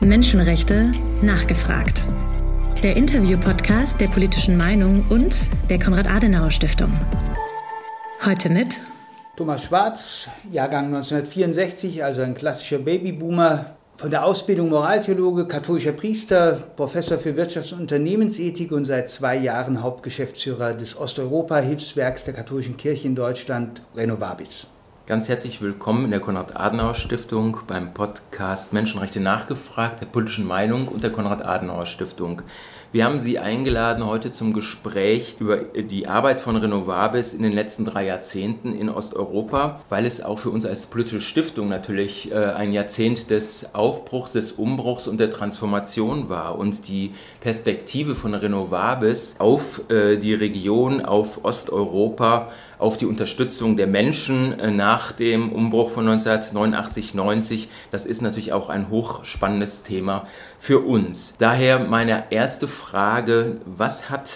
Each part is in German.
Menschenrechte nachgefragt. Der Interview-Podcast der politischen Meinung und der Konrad-Adenauer-Stiftung. Heute mit Thomas Schwarz, Jahrgang 1964, also ein klassischer Babyboomer, von der Ausbildung Moraltheologe, katholischer Priester, Professor für Wirtschafts- und Unternehmensethik und seit zwei Jahren Hauptgeschäftsführer des Osteuropa-Hilfswerks der katholischen Kirche in Deutschland, Renovabis. Ganz herzlich willkommen in der Konrad-Adenauer-Stiftung beim Podcast Menschenrechte nachgefragt, der politischen Meinung und der Konrad-Adenauer-Stiftung. Wir haben Sie eingeladen heute zum Gespräch über die Arbeit von Renovabis in den letzten drei Jahrzehnten in Osteuropa, weil es auch für uns als politische Stiftung natürlich äh, ein Jahrzehnt des Aufbruchs, des Umbruchs und der Transformation war und die Perspektive von Renovabis auf äh, die Region, auf Osteuropa auf die Unterstützung der Menschen äh, nach dem Umbruch von 1989, 90. Das ist natürlich auch ein hochspannendes Thema für uns. Daher meine erste Frage, was hat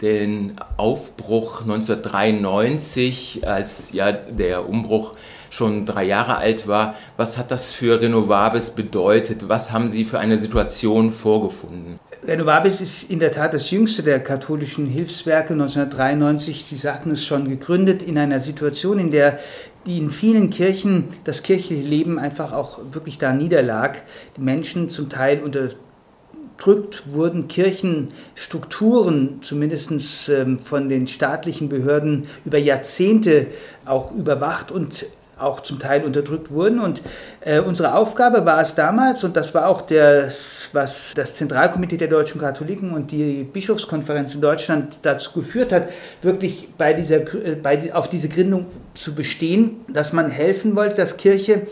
den Aufbruch 1993, als ja der Umbruch schon drei Jahre alt war. Was hat das für Renovabis bedeutet? Was haben Sie für eine Situation vorgefunden? Renovabis ist in der Tat das jüngste der katholischen Hilfswerke 1993. Sie sagten es schon, gegründet in einer Situation, in der die in vielen Kirchen das kirchliche Leben einfach auch wirklich da niederlag. Die Menschen zum Teil unter unterdrückt wurden Kirchenstrukturen, zumindest ähm, von den staatlichen Behörden, über Jahrzehnte auch überwacht und auch zum Teil unterdrückt wurden. Und äh, unsere Aufgabe war es damals, und das war auch das, was das Zentralkomitee der deutschen Katholiken und die Bischofskonferenz in Deutschland dazu geführt hat, wirklich bei dieser, äh, bei, auf diese Gründung zu bestehen, dass man helfen wollte, dass Kirche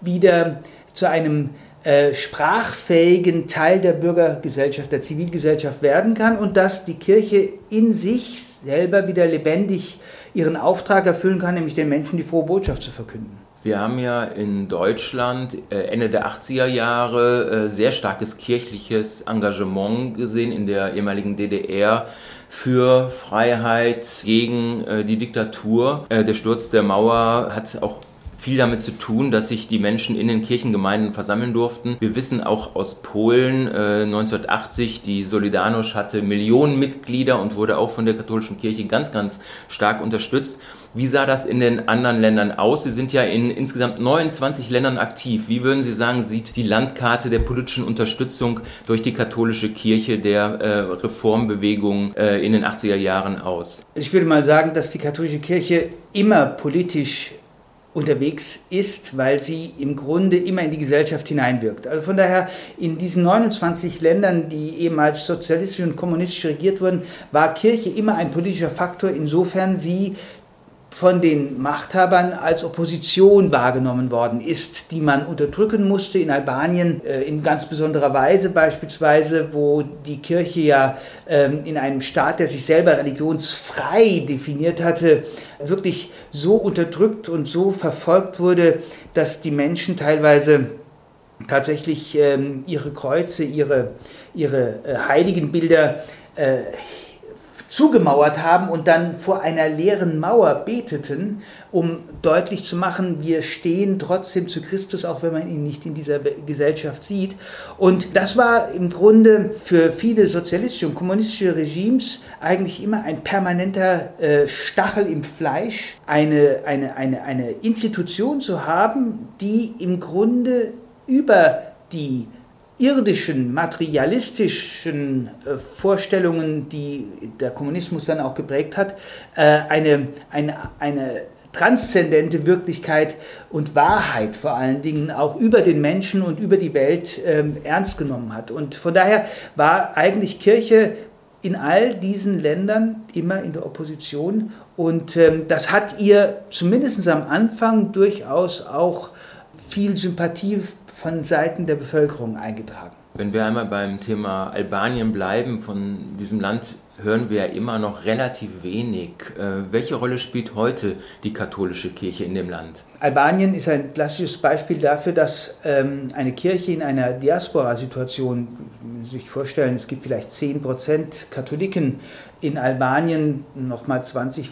wieder zu einem äh, sprachfähigen Teil der Bürgergesellschaft, der Zivilgesellschaft werden kann und dass die Kirche in sich selber wieder lebendig ihren Auftrag erfüllen kann, nämlich den Menschen die frohe Botschaft zu verkünden. Wir haben ja in Deutschland äh, Ende der 80er Jahre äh, sehr starkes kirchliches Engagement gesehen in der ehemaligen DDR für Freiheit gegen die Diktatur. Der Sturz der Mauer hat auch viel damit zu tun, dass sich die Menschen in den Kirchengemeinden versammeln durften. Wir wissen auch aus Polen äh, 1980, die Solidarność hatte Millionen Mitglieder und wurde auch von der katholischen Kirche ganz, ganz stark unterstützt. Wie sah das in den anderen Ländern aus? Sie sind ja in insgesamt 29 Ländern aktiv. Wie würden Sie sagen, sieht die Landkarte der politischen Unterstützung durch die katholische Kirche der äh, Reformbewegung äh, in den 80er Jahren aus? Ich würde mal sagen, dass die katholische Kirche immer politisch unterwegs ist, weil sie im Grunde immer in die Gesellschaft hineinwirkt. Also von daher in diesen 29 Ländern, die ehemals sozialistisch und kommunistisch regiert wurden, war Kirche immer ein politischer Faktor, insofern sie von den Machthabern als Opposition wahrgenommen worden ist, die man unterdrücken musste. In Albanien äh, in ganz besonderer Weise beispielsweise, wo die Kirche ja ähm, in einem Staat, der sich selber religionsfrei definiert hatte, wirklich so unterdrückt und so verfolgt wurde, dass die Menschen teilweise tatsächlich ähm, ihre Kreuze, ihre, ihre äh, Heiligenbilder äh, zugemauert haben und dann vor einer leeren Mauer beteten, um deutlich zu machen, wir stehen trotzdem zu Christus, auch wenn man ihn nicht in dieser Gesellschaft sieht. Und das war im Grunde für viele sozialistische und kommunistische Regimes eigentlich immer ein permanenter äh, Stachel im Fleisch, eine, eine, eine, eine Institution zu haben, die im Grunde über die irdischen, materialistischen äh, Vorstellungen, die der Kommunismus dann auch geprägt hat, äh, eine, eine, eine transzendente Wirklichkeit und Wahrheit vor allen Dingen auch über den Menschen und über die Welt ähm, ernst genommen hat. Und von daher war eigentlich Kirche in all diesen Ländern immer in der Opposition und ähm, das hat ihr zumindest am Anfang durchaus auch viel Sympathie von Seiten der Bevölkerung eingetragen. Wenn wir einmal beim Thema Albanien bleiben, von diesem Land hören wir ja immer noch relativ wenig. Äh, welche Rolle spielt heute die katholische Kirche in dem Land? Albanien ist ein klassisches Beispiel dafür, dass ähm, eine Kirche in einer Diaspora-Situation, sich vorstellen, es gibt vielleicht 10% Katholiken in Albanien, nochmal 20,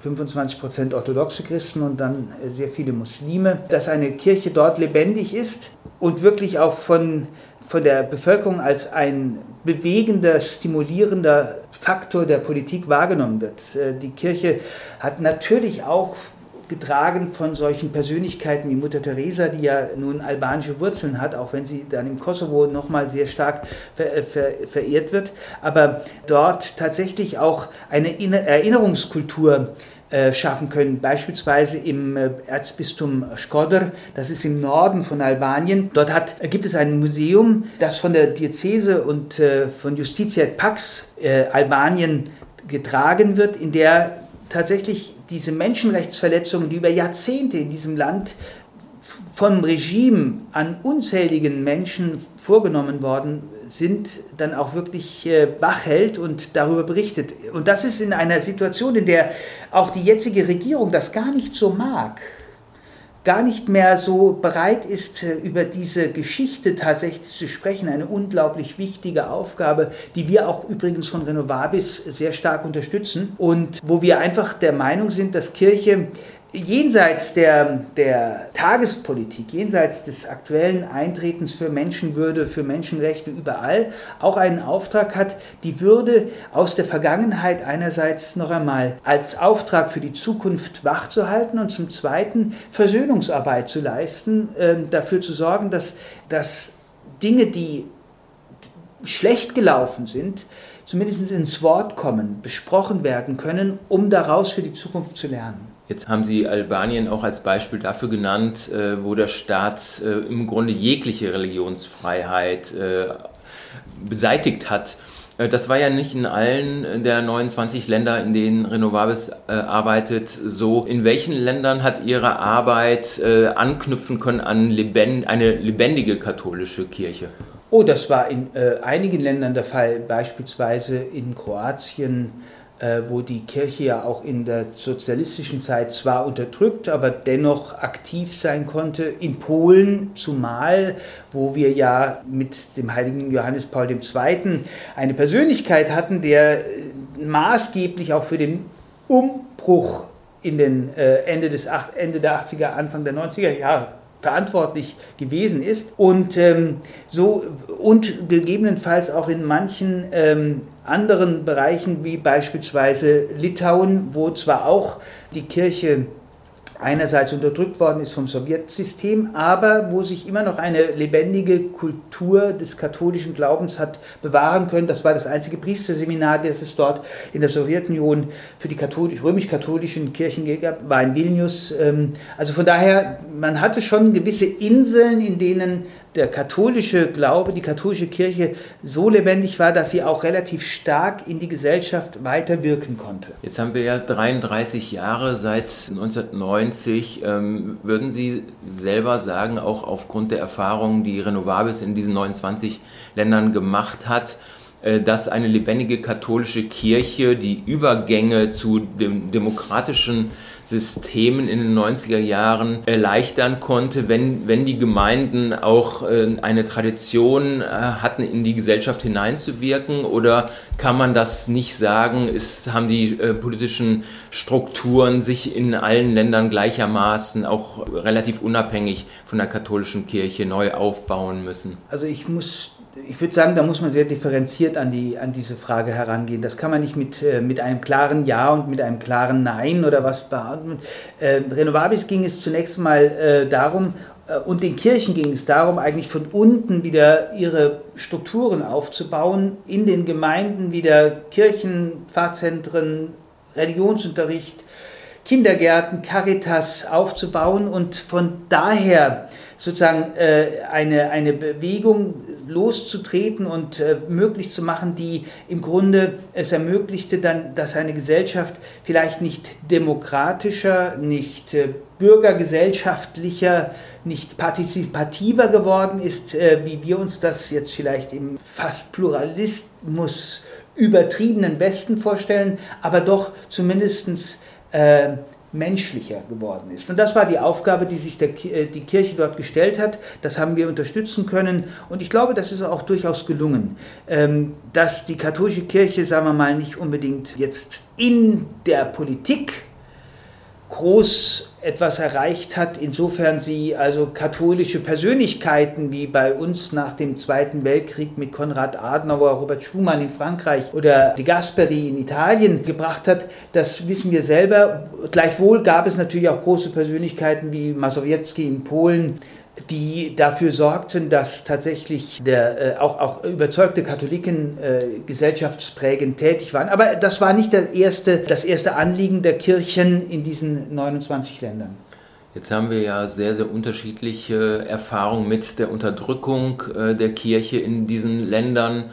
25 Prozent orthodoxe Christen und dann äh, sehr viele Muslime, dass eine Kirche dort lebendig ist und wirklich auch von von der Bevölkerung als ein bewegender, stimulierender Faktor der Politik wahrgenommen wird. Äh, die Kirche hat natürlich auch getragen von solchen Persönlichkeiten wie Mutter Teresa, die ja nun albanische Wurzeln hat, auch wenn sie dann im Kosovo nochmal sehr stark ver äh, ver verehrt wird, aber dort tatsächlich auch eine Erinnerungskultur äh, schaffen können. Beispielsweise im äh, Erzbistum Skodr, das ist im Norden von Albanien. Dort hat, gibt es ein Museum, das von der Diözese und von Justitia Pax Albanien getragen wird, in der tatsächlich diese Menschenrechtsverletzungen, die über Jahrzehnte in diesem Land vom Regime an unzähligen Menschen vorgenommen worden sind, dann auch wirklich äh, wach hält und darüber berichtet. Und das ist in einer Situation, in der auch die jetzige Regierung das gar nicht so mag, gar nicht mehr so bereit ist, äh, über diese Geschichte tatsächlich zu sprechen. Eine unglaublich wichtige Aufgabe, die wir auch übrigens von Renovabis sehr stark unterstützen und wo wir einfach der Meinung sind, dass Kirche jenseits der, der Tagespolitik, jenseits des aktuellen Eintretens für Menschenwürde, für Menschenrechte überall, auch einen Auftrag hat, die Würde aus der Vergangenheit einerseits noch einmal als Auftrag für die Zukunft wachzuhalten und zum Zweiten Versöhnungsarbeit zu leisten, äh, dafür zu sorgen, dass, dass Dinge, die schlecht gelaufen sind, zumindest ins Wort kommen, besprochen werden können, um daraus für die Zukunft zu lernen. Jetzt haben Sie Albanien auch als Beispiel dafür genannt, äh, wo der Staat äh, im Grunde jegliche Religionsfreiheit äh, beseitigt hat. Das war ja nicht in allen der 29 Länder, in denen Renovables arbeitet, so. In welchen Ländern hat Ihre Arbeit anknüpfen können an eine lebendige katholische Kirche? Oh, das war in einigen Ländern der Fall, beispielsweise in Kroatien, äh, wo die Kirche ja auch in der sozialistischen Zeit zwar unterdrückt, aber dennoch aktiv sein konnte. In Polen zumal, wo wir ja mit dem heiligen Johannes Paul II. eine Persönlichkeit hatten, der äh, maßgeblich auch für den Umbruch in den äh, Ende, des, Ende der 80er, Anfang der 90er Jahre verantwortlich gewesen ist und ähm, so und gegebenenfalls auch in manchen ähm, anderen Bereichen wie beispielsweise Litauen, wo zwar auch die Kirche einerseits unterdrückt worden ist vom Sowjetsystem, aber wo sich immer noch eine lebendige Kultur des katholischen Glaubens hat bewahren können. Das war das einzige Priesterseminar, das es dort in der Sowjetunion für die römisch-katholischen Kirchen gab, war in Vilnius. Ähm, also von daher, man hatte schon gewisse Inseln, in denen der katholische Glaube, die katholische Kirche so lebendig war, dass sie auch relativ stark in die Gesellschaft weiter wirken konnte. Jetzt haben wir ja 33 Jahre seit 1990. Ähm, würden Sie selber sagen, auch aufgrund der Erfahrungen, die Renovables in diesen 29 Ländern gemacht hat, äh, dass eine lebendige katholische Kirche die Übergänge zu dem demokratischen Systemen in den 90er Jahren erleichtern konnte, wenn, wenn die Gemeinden auch äh, eine Tradition äh, hatten, in die Gesellschaft hineinzuwirken? Oder kann man das nicht sagen? Ist, haben die politischen Strukturen sich in allen Ländern gleichermaßen auch relativ unabhängig von der katholischen Kirche neu aufbauen müssen? Also ich muss ich würde sagen, da muss man sehr differenziert an, die, an diese Frage herangehen. Das kann man nicht mit, äh, mit einem klaren Ja und mit einem klaren Nein oder was beantworten. Äh, Renovabis ging es zunächst mal äh, darum, äh, und den Kirchen ging es darum, eigentlich von unten wieder ihre Strukturen aufzubauen, in den Gemeinden wieder Kirchen, Pfarrzentren, Religionsunterricht, Kindergärten, Caritas aufzubauen und von daher sozusagen äh, eine, eine Bewegung loszutreten und äh, möglich zu machen, die im Grunde es ermöglichte, dann, dass eine Gesellschaft vielleicht nicht demokratischer, nicht äh, bürgergesellschaftlicher, nicht partizipativer geworden ist, äh, wie wir uns das jetzt vielleicht im fast Pluralismus übertriebenen Westen vorstellen, aber doch zumindest äh, menschlicher geworden ist. Und das war die Aufgabe, die sich der, äh, die Kirche dort gestellt hat. Das haben wir unterstützen können. Und ich glaube, das ist auch durchaus gelungen, ähm, dass die katholische Kirche, sagen wir mal, nicht unbedingt jetzt in der Politik groß etwas erreicht hat, insofern sie also katholische Persönlichkeiten wie bei uns nach dem Zweiten Weltkrieg mit Konrad Adenauer, Robert Schumann in Frankreich oder De Gasperi in Italien gebracht hat, das wissen wir selber. Gleichwohl gab es natürlich auch große Persönlichkeiten wie Masowiecki in Polen, die dafür sorgten, dass tatsächlich der, äh, auch, auch überzeugte Katholiken äh, gesellschaftsprägend tätig waren. Aber das war nicht der erste, das erste Anliegen der Kirchen in diesen 29 Ländern. Jetzt haben wir ja sehr, sehr unterschiedliche Erfahrungen mit der Unterdrückung äh, der Kirche in diesen Ländern.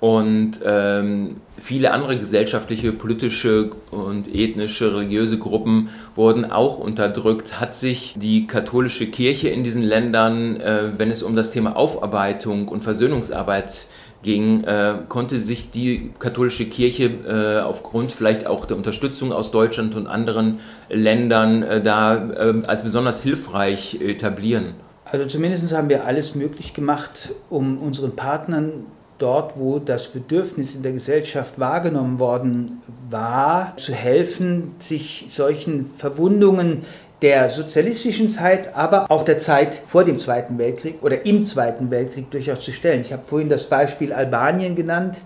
Und ähm, viele andere gesellschaftliche, politische und ethnische, religiöse Gruppen wurden auch unterdrückt. Hat sich die katholische Kirche in diesen Ländern, äh, wenn es um das Thema Aufarbeitung und Versöhnungsarbeit ging, äh, konnte sich die katholische Kirche äh, aufgrund vielleicht auch der Unterstützung aus Deutschland und anderen Ländern äh, da äh, als besonders hilfreich etablieren? Also zumindest haben wir alles möglich gemacht, um unseren Partnern dort, wo das Bedürfnis in der Gesellschaft wahrgenommen worden war, zu helfen, sich solchen Verwundungen der sozialistischen Zeit, aber auch der Zeit vor dem Zweiten Weltkrieg oder im Zweiten Weltkrieg durchaus zu stellen. Ich habe vorhin das Beispiel Albanien genannt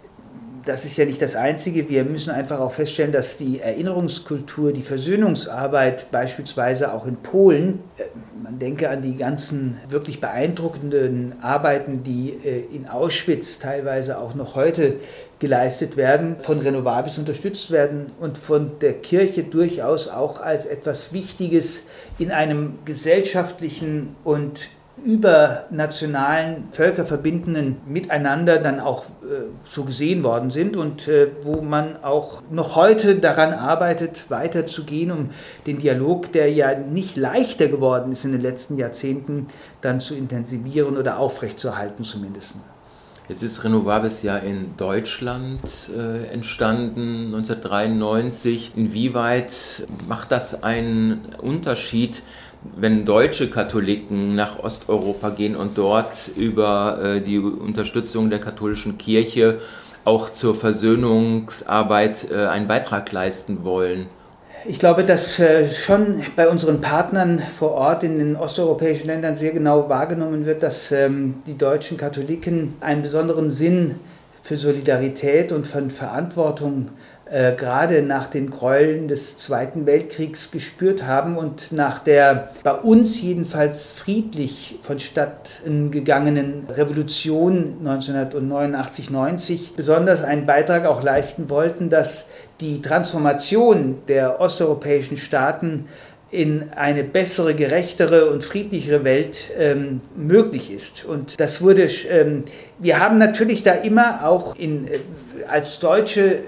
das ist ja nicht das Einzige. Wir müssen einfach auch feststellen, dass die Erinnerungskultur, die Versöhnungsarbeit beispielsweise auch in Polen, äh, man denke an die ganzen wirklich beeindruckenden Arbeiten, die äh, in Auschwitz teilweise auch noch heute geleistet werden, von Renovabis unterstützt werden und von der Kirche durchaus auch als etwas Wichtiges in einem gesellschaftlichen und übernationalen, völkerverbindenden Miteinander dann auch äh, so gesehen worden sind und äh, wo man auch noch heute daran arbeitet, weiterzugehen, um den Dialog, der ja nicht leichter geworden ist in den letzten Jahrzehnten, dann zu intensivieren oder aufrechtzuerhalten zumindest. Jetzt ist Renovables ja in Deutschland äh, entstanden, 1993. Inwieweit macht das einen Unterschied, wenn deutsche Katholiken nach Osteuropa gehen und dort über äh, die Unterstützung der katholischen Kirche auch zur Versöhnungsarbeit äh, einen Beitrag leisten wollen? Ich glaube, dass äh, schon bei unseren Partnern vor Ort in den osteuropäischen Ländern sehr genau wahrgenommen wird, dass ähm, die deutschen Katholiken einen besonderen Sinn für Solidarität und von Verantwortung äh, gerade nach den Gräueln des Zweiten Weltkriegs gespürt haben und nach der bei uns jedenfalls friedlich vonstatten gegangenen Revolution 1989-90 besonders einen Beitrag auch leisten wollten, dass die Transformation der osteuropäischen Staaten in eine bessere, gerechtere und friedlichere Welt ähm, möglich ist. Und das wurde, ähm, wir haben natürlich da immer auch in, äh, als Deutsche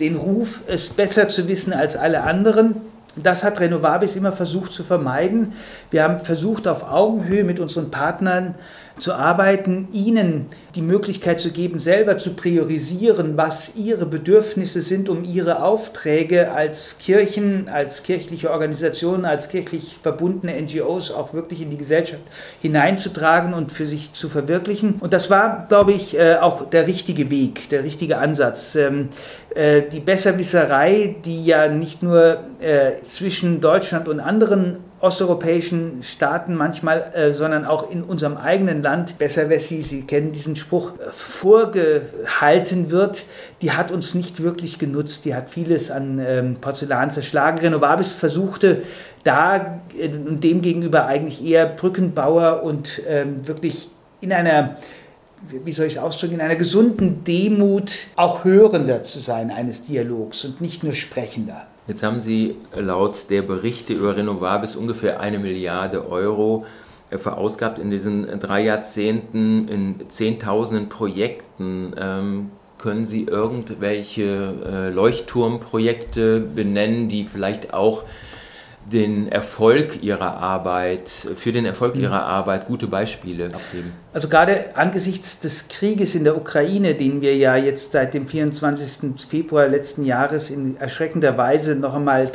den Ruf, es besser zu wissen als alle anderen. Das hat Renovabis immer versucht zu vermeiden. Wir haben versucht, auf Augenhöhe mit unseren Partnern zu arbeiten, ihnen die Möglichkeit zu geben, selber zu priorisieren, was ihre Bedürfnisse sind, um ihre Aufträge als Kirchen, als kirchliche Organisationen, als kirchlich verbundene NGOs auch wirklich in die Gesellschaft hineinzutragen und für sich zu verwirklichen. Und das war, glaube ich, äh, auch der richtige Weg, der richtige Ansatz. Ähm, äh, die Besserwisserei, die ja nicht nur äh, zwischen Deutschland und anderen osteuropäischen Staaten manchmal, äh, sondern auch in unserem eigenen Land, besser Wessi, Sie kennen diesen Spruch, äh, vorgehalten wird, die hat uns nicht wirklich genutzt. Die hat vieles an ähm, Porzellan zerschlagen. Renovabis versuchte da äh, dem gegenüber eigentlich eher Brückenbauer und ähm, wirklich in einer wie soll ich es ausdrücken, in einer gesunden Demut auch Hörender zu sein eines Dialogs und nicht nur Sprechender. Jetzt haben Sie laut der Berichte über Renovabis ungefähr eine Milliarde Euro äh, verausgabt in diesen drei Jahrzehnten in Zehntausenden Projekten. Ähm, können Sie irgendwelche äh, Leuchtturmprojekte benennen, die vielleicht auch den Erfolg ihrer Arbeit, für den Erfolg mhm. ihrer Arbeit gute Beispiele abgeben? Also gerade angesichts des Krieges in der Ukraine, den wir ja jetzt seit dem 24. Februar letzten Jahres in erschreckender Weise noch einmal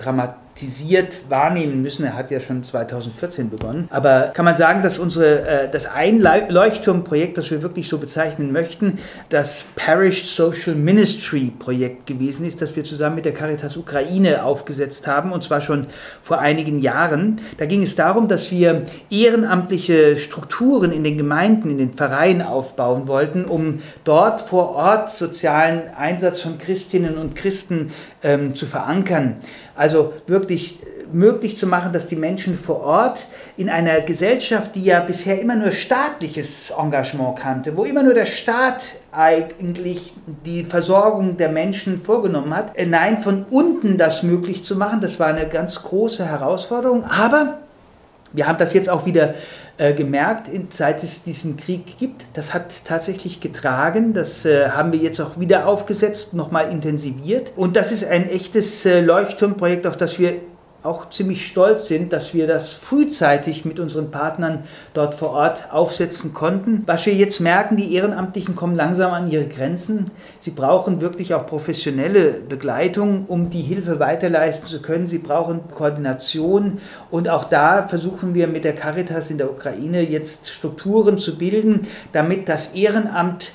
thematisiert wahrnehmen müssen. Er hat ja schon 2014 begonnen. Aber kann man sagen, dass unsere, äh, das ein Leuchtturmprojekt, das wir wirklich so bezeichnen möchten, das Parish Social Ministry Projekt gewesen ist, das wir zusammen mit der Caritas Ukraine aufgesetzt haben, und zwar schon vor einigen Jahren. Da ging es darum, dass wir ehrenamtliche Strukturen in den Gemeinden, in den Vereinen aufbauen wollten, um dort vor Ort sozialen Einsatz von Christinnen und Christen ähm, zu verankern. Also wirklich äh, möglich zu machen, dass die Menschen vor Ort in einer Gesellschaft, die ja bisher immer nur staatliches Engagement kannte, wo immer nur der Staat eigentlich die Versorgung der Menschen vorgenommen hat, äh, nein, von unten das möglich zu machen, das war eine ganz große Herausforderung. Aber wir haben das jetzt auch wieder äh, gemerkt, seit es diesen Krieg gibt. Das hat tatsächlich getragen. Das äh, haben wir jetzt auch wieder aufgesetzt, nochmal intensiviert. Und das ist ein echtes äh, Leuchtturmprojekt, auf das wir auch ziemlich stolz sind, dass wir das frühzeitig mit unseren Partnern dort vor Ort aufsetzen konnten. Was wir jetzt merken, die Ehrenamtlichen kommen langsam an ihre Grenzen. Sie brauchen wirklich auch professionelle Begleitung, um die Hilfe weiterleisten zu können. Sie brauchen Koordination und auch da versuchen wir mit der Caritas in der Ukraine jetzt Strukturen zu bilden, damit das Ehrenamt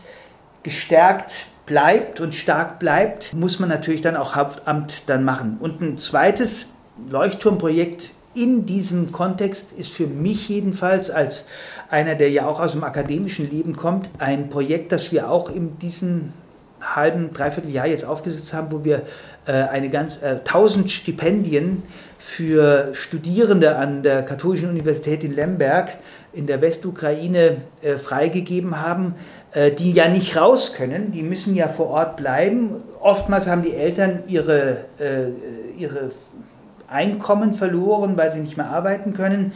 gestärkt bleibt und stark bleibt, muss man natürlich dann auch Hauptamt dann machen. Und ein zweites Leuchtturmprojekt in diesem Kontext ist für mich jedenfalls als einer, der ja auch aus dem akademischen Leben kommt, ein Projekt, das wir auch in diesem halben, dreiviertel Jahr jetzt aufgesetzt haben, wo wir äh, eine ganz äh, 1000 Stipendien für Studierende an der Katholischen Universität in Lemberg in der Westukraine äh, freigegeben haben, äh, die ja nicht raus können, die müssen ja vor Ort bleiben. Oftmals haben die Eltern ihre, äh, ihre Einkommen verloren, weil sie nicht mehr arbeiten können.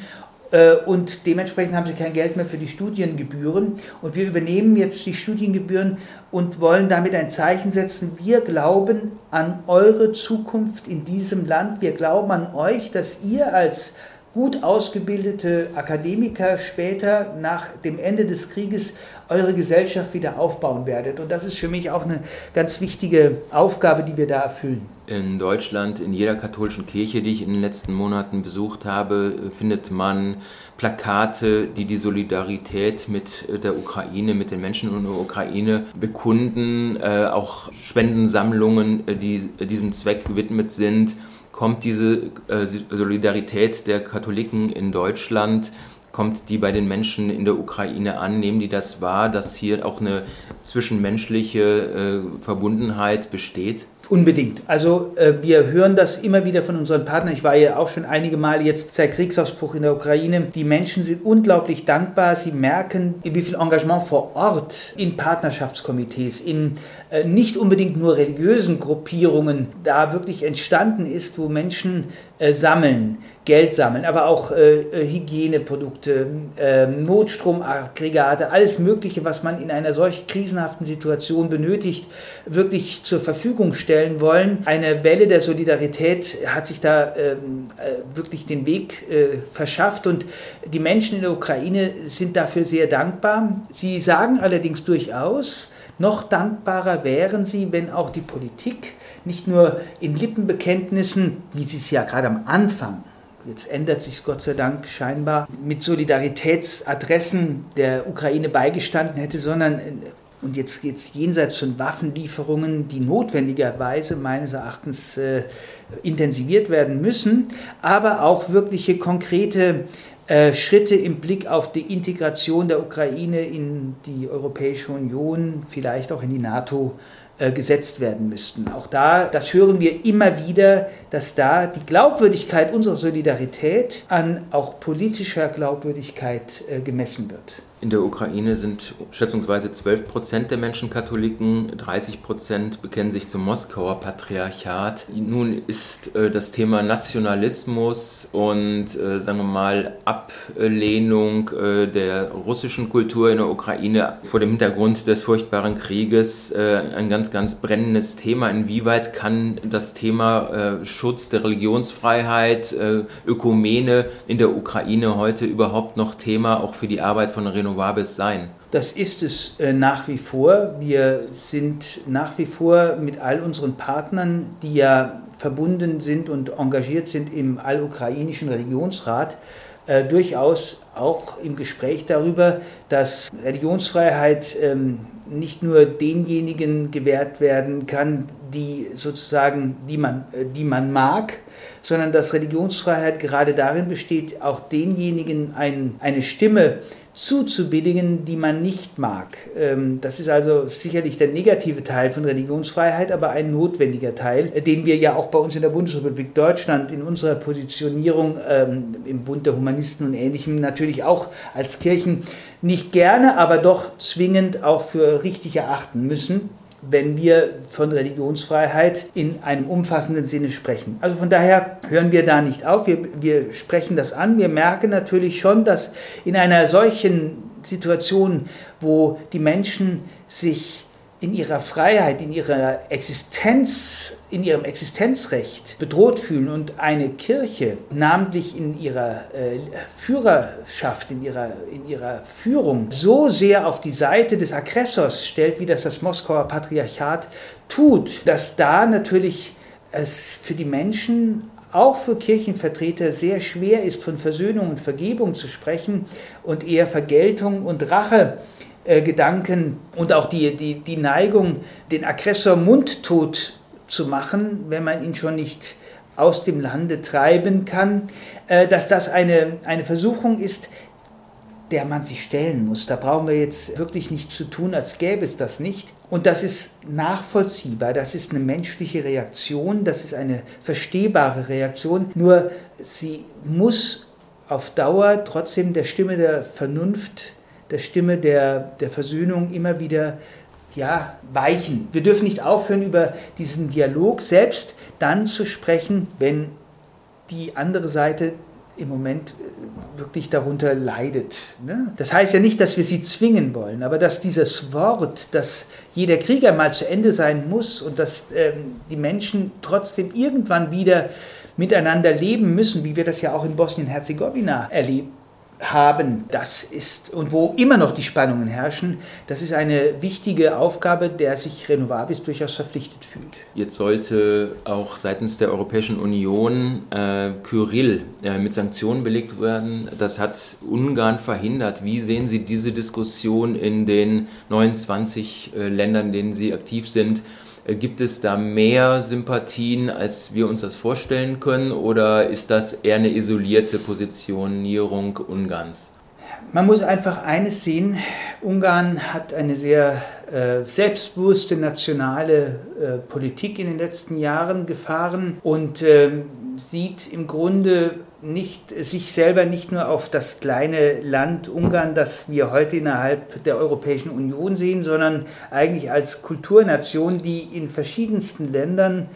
Äh, und dementsprechend haben sie kein Geld mehr für die Studiengebühren. Und wir übernehmen jetzt die Studiengebühren und wollen damit ein Zeichen setzen. Wir glauben an eure Zukunft in diesem Land. Wir glauben an euch, dass ihr als gut ausgebildete Akademiker später nach dem Ende des Krieges eure Gesellschaft wieder aufbauen werdet. Und das ist für mich auch eine ganz wichtige Aufgabe, die wir da erfüllen. In Deutschland, in jeder katholischen Kirche, die ich in den letzten Monaten besucht habe, findet man Plakate, die die Solidarität mit der Ukraine, mit den Menschen in der Ukraine bekunden, äh, auch Spendensammlungen, äh, die diesem Zweck gewidmet sind kommt diese äh, Solidarität der Katholiken in Deutschland, kommt die bei den Menschen in der Ukraine an? Nehmen die das wahr, dass hier auch eine zwischenmenschliche äh, Verbundenheit besteht? Unbedingt. Also äh, wir hören das immer wieder von unseren Partnern. Ich war ja auch schon einige Male jetzt seit Kriegsausbruch in der Ukraine. Die Menschen sind unglaublich dankbar. Sie merken, wie viel Engagement vor Ort in Partnerschaftskomitees, in nicht unbedingt nur religiösen Gruppierungen da wirklich entstanden ist, wo Menschen äh, sammeln, Geld sammeln, aber auch äh, äh Hygieneprodukte, äh, Notstromaggregate, alles Mögliche, was man in einer solch krisenhaften Situation benötigt, wirklich zur Verfügung stellen wollen. Eine Welle der Solidarität hat sich da ähm, äh, wirklich den Weg äh, verschafft und die Menschen in der Ukraine sind dafür sehr dankbar. Sie sagen allerdings durchaus, noch dankbarer wären sie, wenn auch die Politik nicht nur in Lippenbekenntnissen, wie sie es ja gerade am Anfang Jetzt ändert sich Gott sei Dank scheinbar mit Solidaritätsadressen der Ukraine beigestanden hätte, sondern und jetzt geht es jenseits von Waffenlieferungen, die notwendigerweise meines Erachtens äh, intensiviert werden müssen, aber auch wirkliche konkrete Schritte im Blick auf die Integration der Ukraine in die Europäische Union, vielleicht auch in die NATO äh, gesetzt werden müssten. Auch da, das hören wir immer wieder, dass da die Glaubwürdigkeit unserer Solidarität an auch politischer Glaubwürdigkeit äh, gemessen wird. In der Ukraine sind schätzungsweise 12 Prozent der Menschen Katholiken, 30 Prozent bekennen sich zum Moskauer Patriarchat. Nun ist äh, das Thema Nationalismus und, äh, sagen wir mal, Ablehnung äh, der russischen Kultur in der Ukraine vor dem Hintergrund des furchtbaren Krieges äh, ein ganz, ganz brennendes Thema. Inwieweit kann das Thema äh, Schutz der Religionsfreiheit, äh, Ökumene in der Ukraine heute überhaupt noch Thema auch für die Arbeit von Renovation Novabis sein? Das ist es äh, nach wie vor. Wir sind nach wie vor mit all unseren Partnern, die ja verbunden sind und engagiert sind im allukrainischen Religionsrat, äh, durchaus auch im Gespräch darüber, dass Religionsfreiheit ähm, nicht nur denjenigen gewährt werden kann, die sozusagen, die man, äh, die man mag, sondern dass Religionsfreiheit gerade darin besteht, auch denjenigen ein, eine Stimme zuzubilligen, die man nicht mag. Ähm, das ist also sicherlich der negative Teil von Religionsfreiheit, aber ein notwendiger Teil, den wir ja auch bei uns in der Bundesrepublik Deutschland in unserer Positionierung ähm, im Bund der Humanisten und Ähnlichem natürlich auch als Kirchen nicht gerne, aber doch zwingend auch für richtig erachten müssen wenn wir von Religionsfreiheit in einem umfassenden Sinne sprechen. Also von daher hören wir da nicht auf, wir, wir sprechen das an. Wir merken natürlich schon, dass in einer solchen Situation, wo die Menschen sich in ihrer Freiheit, in ihrer Existenz, in ihrem Existenzrecht bedroht fühlen. Und eine Kirche, namentlich in ihrer äh, Führerschaft, in ihrer, in ihrer Führung, so sehr auf die Seite des Aggressors stellt, wie das das Moskauer Patriarchat tut, dass da natürlich es für die Menschen auch für Kirchenvertreter sehr schwer ist, von Versöhnung und Vergebung zu sprechen und eher Vergeltung und Rache äh, Gedanken und auch die, die, die Neigung, den Aggressor mundtot zu machen, wenn man ihn schon nicht aus dem Lande treiben kann, äh, dass das eine, eine Versuchung ist, der man sich stellen muss. Da brauchen wir jetzt wirklich nicht zu tun, als gäbe es das nicht. Und das ist nachvollziehbar, das ist eine menschliche Reaktion, das ist eine verstehbare Reaktion, nur sie muss auf Dauer trotzdem der Stimme der Vernunft der Stimme der, der Versöhnung immer wieder ja, weichen. Wir dürfen nicht aufhören, über diesen Dialog selbst dann zu sprechen, wenn die andere Seite im Moment äh, wirklich darunter leidet. Ne? Das heißt ja nicht, dass wir sie zwingen wollen, aber dass dieses Wort, dass jeder Krieger mal zu Ende sein muss und dass ähm, die Menschen trotzdem irgendwann wieder miteinander leben müssen, wie wir das ja auch in Bosnien-Herzegowina erlebt haben, das ist, und wo immer noch die Spannungen herrschen, das ist eine wichtige Aufgabe, der sich Renovabis durchaus verpflichtet fühlt. Jetzt sollte auch seitens der Europäischen Union äh, Kyrill äh, mit Sanktionen belegt werden. Das hat Ungarn verhindert. Wie sehen Sie diese Diskussion in den 29 äh, Ländern, in denen Sie aktiv sind? Äh, gibt es da mehr Sympathien, als wir uns das vorstellen können, oder ist das eher eine isolierte Positionierung Ungarns? Man muss einfach eines sehen, Ungarn hat eine sehr äh, selbstbewusste nationale äh, Politik in den letzten Jahren gefahren und äh, sieht im Grunde nicht, sich selber nicht nur auf das kleine Land Ungarn, das wir heute innerhalb der Europäischen Union sehen, sondern eigentlich als Kulturnation, die in verschiedensten Ländern,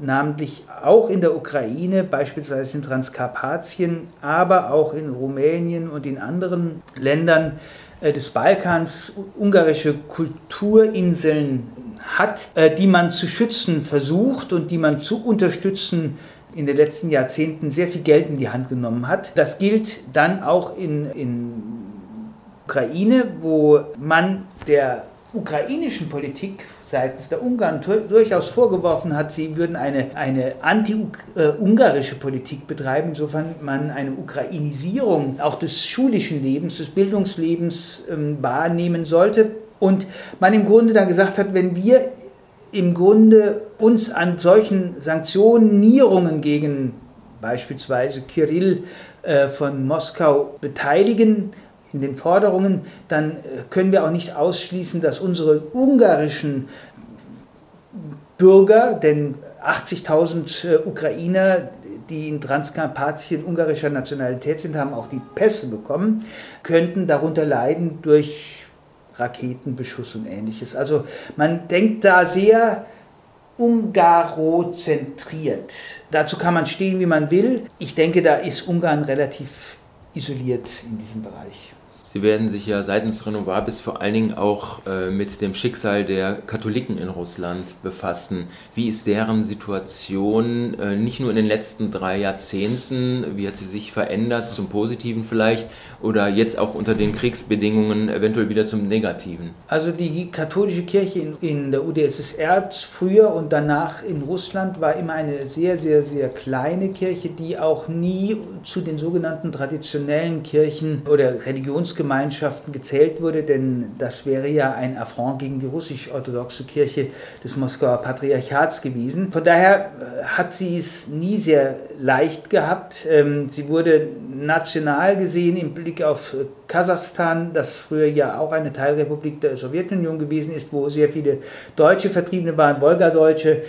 namentlich auch in der Ukraine, beispielsweise in Transkarpatien, aber auch in Rumänien und in anderen Ländern äh, des Balkans ungarische Kulturinseln hat, äh, die man zu schützen versucht und die man zu unterstützen in den letzten Jahrzehnten sehr viel Geld in die Hand genommen hat. Das gilt dann auch in, in Ukraine, wo man der ukrainischen Politik seitens der Ungarn durchaus vorgeworfen hat, sie würden eine, eine anti-ungarische Politik betreiben, insofern man eine Ukrainisierung auch des schulischen Lebens, des Bildungslebens ähm, wahrnehmen sollte. Und man im Grunde dann gesagt hat, wenn wir im Grunde uns an solchen Sanktionierungen gegen beispielsweise Kirill äh, von Moskau beteiligen, in den Forderungen, dann äh, können wir auch nicht ausschließen, dass unsere ungarischen Bürger, denn 80.000 äh, Ukrainer, die in Transkarpatien ungarischer Nationalität sind, haben auch die Pässe bekommen, könnten darunter leiden durch Raketenbeschuss und ähnliches. Also man denkt da sehr ungarozentriert. Dazu kann man stehen, wie man will. Ich denke, da ist Ungarn relativ isoliert in diesem Bereich. Sie werden sich ja seitens Renovabis vor allen Dingen auch äh, mit dem Schicksal der Katholiken in Russland befassen. Wie ist deren Situation äh, nicht nur in den letzten drei Jahrzehnten, wie hat sie sich verändert, zum Positiven vielleicht, oder jetzt auch unter den Kriegsbedingungen eventuell wieder zum Negativen? Also die katholische Kirche in, in der UdSSR früher und danach in Russland war immer eine sehr, sehr, sehr kleine Kirche, die auch nie zu den sogenannten traditionellen Kirchen oder Religions Religionsgemeinschaften gezählt wurde, denn das wäre ja ein Affront gegen die russisch-orthodoxe Kirche des Moskauer Patriarchats gewesen. Von daher äh, hat sie es nie sehr leicht gehabt. Ähm, sie wurde national gesehen im Blick auf äh, Kasachstan, das früher ja auch eine Teilrepublik der Sowjetunion gewesen ist, wo sehr viele Deutsche Vertriebene waren, Wolgadeutsche,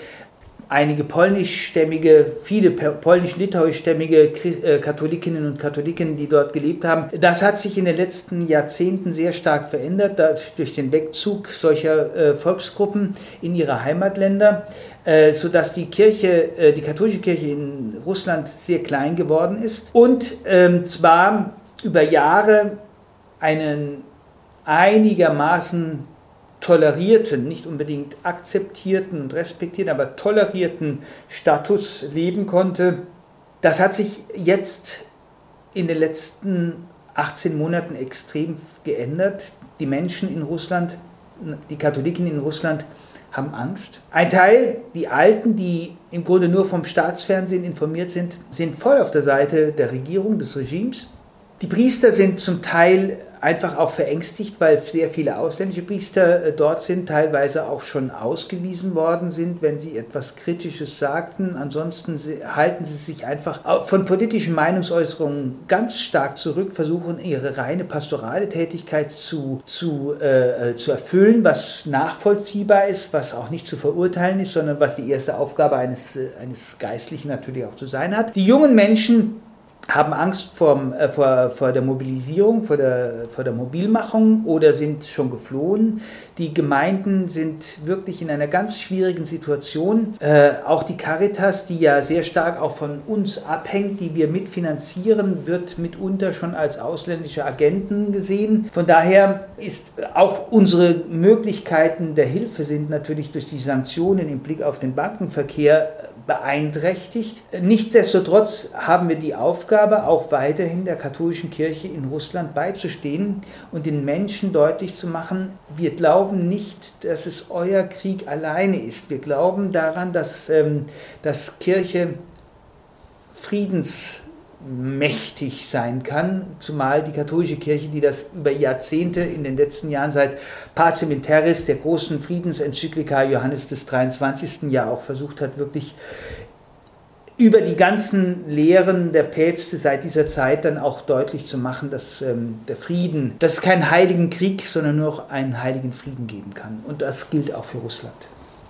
einige polnischstämmige, viele polnisch-litauischstämmige äh, Katholikinnen und Katholiken, die dort gelebt haben. Das hat sich in den letzten Jahrzehnten sehr stark verändert durch den Wegzug solcher äh, Volksgruppen in ihre Heimatländer, äh, sodass die Kirche, die katholische Kirche in Russland sehr klein geworden ist und ähm, zwar über Jahre einen einigermaßen tolerierten, nicht unbedingt akzeptierten und respektierten, aber tolerierten Status leben konnte. Das hat sich jetzt in den letzten 18 Monaten extrem geändert. Die Menschen in Russland, die Katholiken in Russland haben Angst. Ein Teil, die Alten, die im Grunde nur vom Staatsfernsehen informiert sind, sind voll auf der Seite der Regierung, des Regimes. Die Priester sind zum Teil einfach auch verängstigt, weil sehr viele ausländische Priester äh, dort sind, teilweise auch schon ausgewiesen worden sind, wenn sie etwas Kritisches sagten. Ansonsten halten sie sich einfach von politischen Meinungsäußerungen ganz stark zurück, versuchen ihre reine pastorale Tätigkeit zu, zu, äh, äh, zu erfüllen, was nachvollziehbar ist, was auch nicht zu verurteilen ist, sondern was die erste Aufgabe eines, äh, eines Geistlichen natürlich auch zu sein hat. Die jungen Menschen haben Angst vor, äh, vor, vor der Mobilisierung, vor der, vor der Mobilmachung oder sind schon geflohen. Die Gemeinden sind wirklich in einer ganz schwierigen Situation. Äh, auch die Caritas, die ja sehr stark auch von uns abhängt, die wir mitfinanzieren, wird mitunter schon als ausländische Agenten gesehen. Von daher ist auch unsere Möglichkeiten der Hilfe sind natürlich durch die Sanktionen im Blick auf den Bankenverkehr beeinträchtigt. Nichtsdestotrotz haben wir die Aufgabe, auch weiterhin der katholischen Kirche in Russland beizustehen und den Menschen deutlich zu machen, wir glauben nicht, dass es euer Krieg alleine ist. Wir glauben daran, dass, ähm, dass Kirche Friedens mächtig sein kann, zumal die katholische Kirche, die das über Jahrzehnte in den letzten Jahren seit Pacem in Terris, der großen Friedensenzyklika Johannes des 23. ja auch versucht hat, wirklich über die ganzen Lehren der Päpste seit dieser Zeit dann auch deutlich zu machen, dass ähm, der Frieden, dass es keinen heiligen Krieg, sondern nur noch einen heiligen Frieden geben kann. Und das gilt auch für Russland.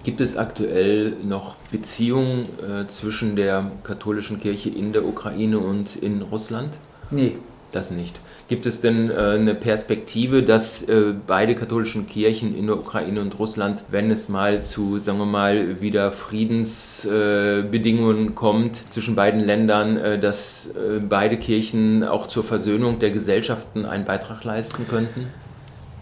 Gibt es aktuell noch Beziehungen äh, zwischen der katholischen Kirche in der Ukraine und in Russland? Nee. Das nicht. Gibt es denn äh, eine Perspektive, dass äh, beide katholischen Kirchen in der Ukraine und Russland, wenn es mal zu, sagen wir mal, wieder Friedensbedingungen äh, kommt zwischen beiden Ländern, äh, dass äh, beide Kirchen auch zur Versöhnung der Gesellschaften einen Beitrag leisten könnten?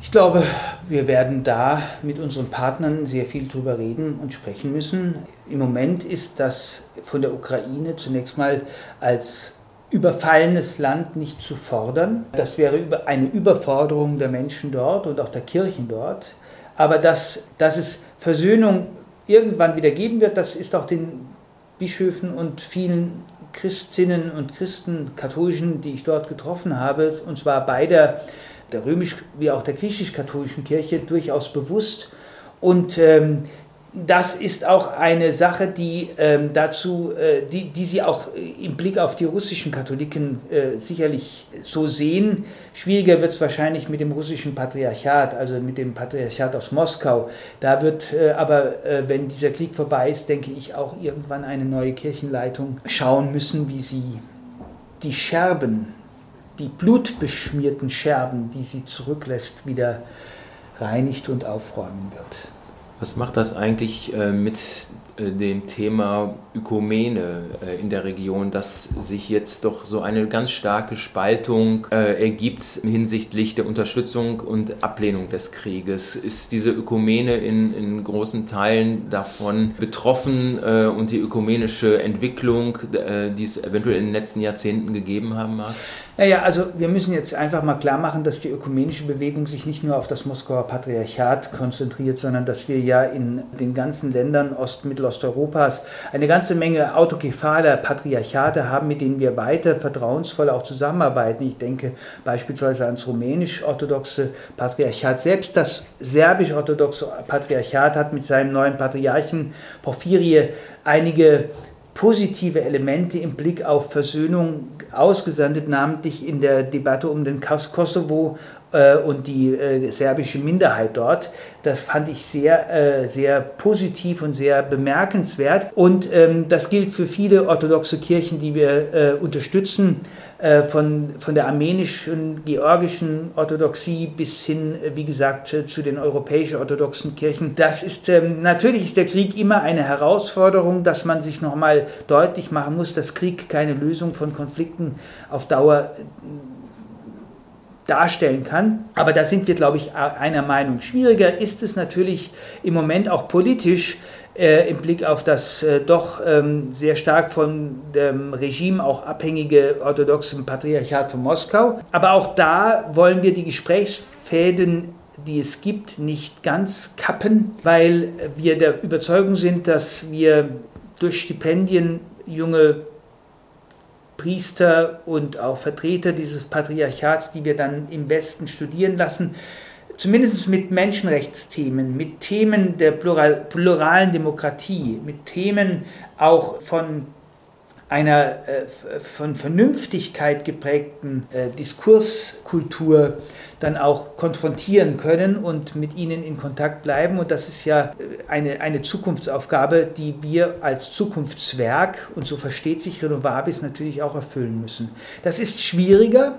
Ich glaube, wir werden da mit unseren Partnern sehr viel drüber reden und sprechen müssen. Im Moment ist das von der Ukraine zunächst mal als überfallenes Land nicht zu fordern. Das wäre eine Überforderung der Menschen dort und auch der Kirchen dort. Aber dass, dass es Versöhnung irgendwann wieder geben wird, das ist auch den Bischöfen und vielen Christinnen und Christen, katholischen, die ich dort getroffen habe, und zwar beider der römisch- wie auch der griechisch-katholischen Kirche durchaus bewusst. Und ähm, das ist auch eine Sache, die ähm, dazu, äh, die, die Sie auch im Blick auf die russischen Katholiken äh, sicherlich so sehen. Schwieriger wird es wahrscheinlich mit dem russischen Patriarchat, also mit dem Patriarchat aus Moskau. Da wird äh, aber, äh, wenn dieser Krieg vorbei ist, denke ich, auch irgendwann eine neue Kirchenleitung schauen müssen, wie sie die Scherben die blutbeschmierten Scherben, die sie zurücklässt, wieder reinigt und aufräumen wird. Was macht das eigentlich äh, mit äh, dem Thema Ökumene äh, in der Region, dass sich jetzt doch so eine ganz starke Spaltung ergibt hinsichtlich der Unterstützung und Ablehnung des Krieges. Ist diese Ökumene in, in großen Teilen davon betroffen und die ökumenische Entwicklung, die es eventuell in den letzten Jahrzehnten gegeben haben mag? Naja, also wir müssen jetzt einfach mal klar machen, dass die ökumenische Bewegung sich nicht nur auf das Moskauer Patriarchat konzentriert, sondern dass wir ja in den ganzen Ländern Ost-, Mittelosteuropas eine ganze Menge autokephale Patriarchate haben, mit denen wir weiter vertrauensvoll auch zusammenarbeiten. Ich denke beispielsweise ans rumänisch-orthodoxe Patriarchat. Selbst das serbisch-orthodoxe Patriarchat hat mit seinem neuen Patriarchen Porphyrie einige positive Elemente im Blick auf Versöhnung ausgesandet, namentlich in der Debatte um den Kosovo äh, und die äh, serbische Minderheit dort. Das fand ich sehr, äh, sehr positiv und sehr bemerkenswert. Und ähm, das gilt für viele orthodoxe Kirchen, die wir äh, unterstützen äh, von, von der armenischen, georgischen Orthodoxie bis hin, wie gesagt, zu den europäischen orthodoxen Kirchen. Das ist, ähm, natürlich ist der Krieg immer eine Herausforderung, dass man sich nochmal deutlich machen muss, dass Krieg keine Lösung von Konflikten auf Dauer darstellen kann. Aber da sind wir, glaube ich, einer Meinung. Schwieriger ist es natürlich im Moment auch politisch, äh, im Blick auf das äh, doch ähm, sehr stark von dem Regime auch abhängige orthodoxe Patriarchat von Moskau. Aber auch da wollen wir die Gesprächsfäden die es gibt, nicht ganz kappen, weil wir der Überzeugung sind, dass wir durch Stipendien junge Priester und auch Vertreter dieses Patriarchats, die wir dann im Westen studieren lassen, zumindest mit Menschenrechtsthemen, mit Themen der plural, pluralen Demokratie, mit Themen auch von einer äh, von Vernünftigkeit geprägten äh, Diskurskultur dann auch konfrontieren können und mit ihnen in Kontakt bleiben. Und das ist ja äh, eine, eine Zukunftsaufgabe, die wir als Zukunftswerk, und so versteht sich Renovabis, natürlich auch erfüllen müssen. Das ist schwieriger,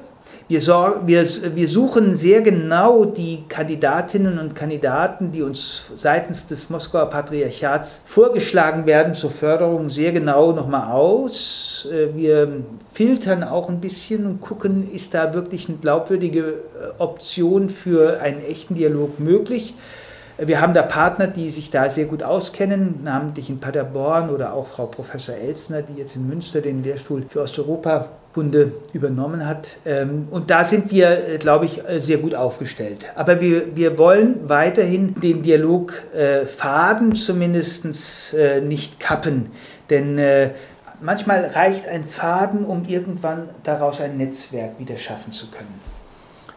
wir, wir, wir suchen sehr genau die Kandidatinnen und Kandidaten, die uns seitens des Moskauer Patriarchats vorgeschlagen werden zur Förderung, sehr genau nochmal aus. Äh, wir filtern auch ein bisschen und gucken, ist da wirklich eine glaubwürdige äh, Option für einen echten Dialog möglich. Wir haben da Partner, die sich da sehr gut auskennen, namentlich in Paderborn oder auch Frau Professor Elsner, die jetzt in Münster den Lehrstuhl für Osteuropa Kunde übernommen hat. Ähm, und da sind wir, äh, glaube ich, äh, sehr gut aufgestellt. Aber wir, wir wollen weiterhin den Dialogfaden äh, zumindest nicht kappen. Denn manchmal reicht ein Faden, um irgendwann daraus ein Netzwerk wieder schaffen zu können.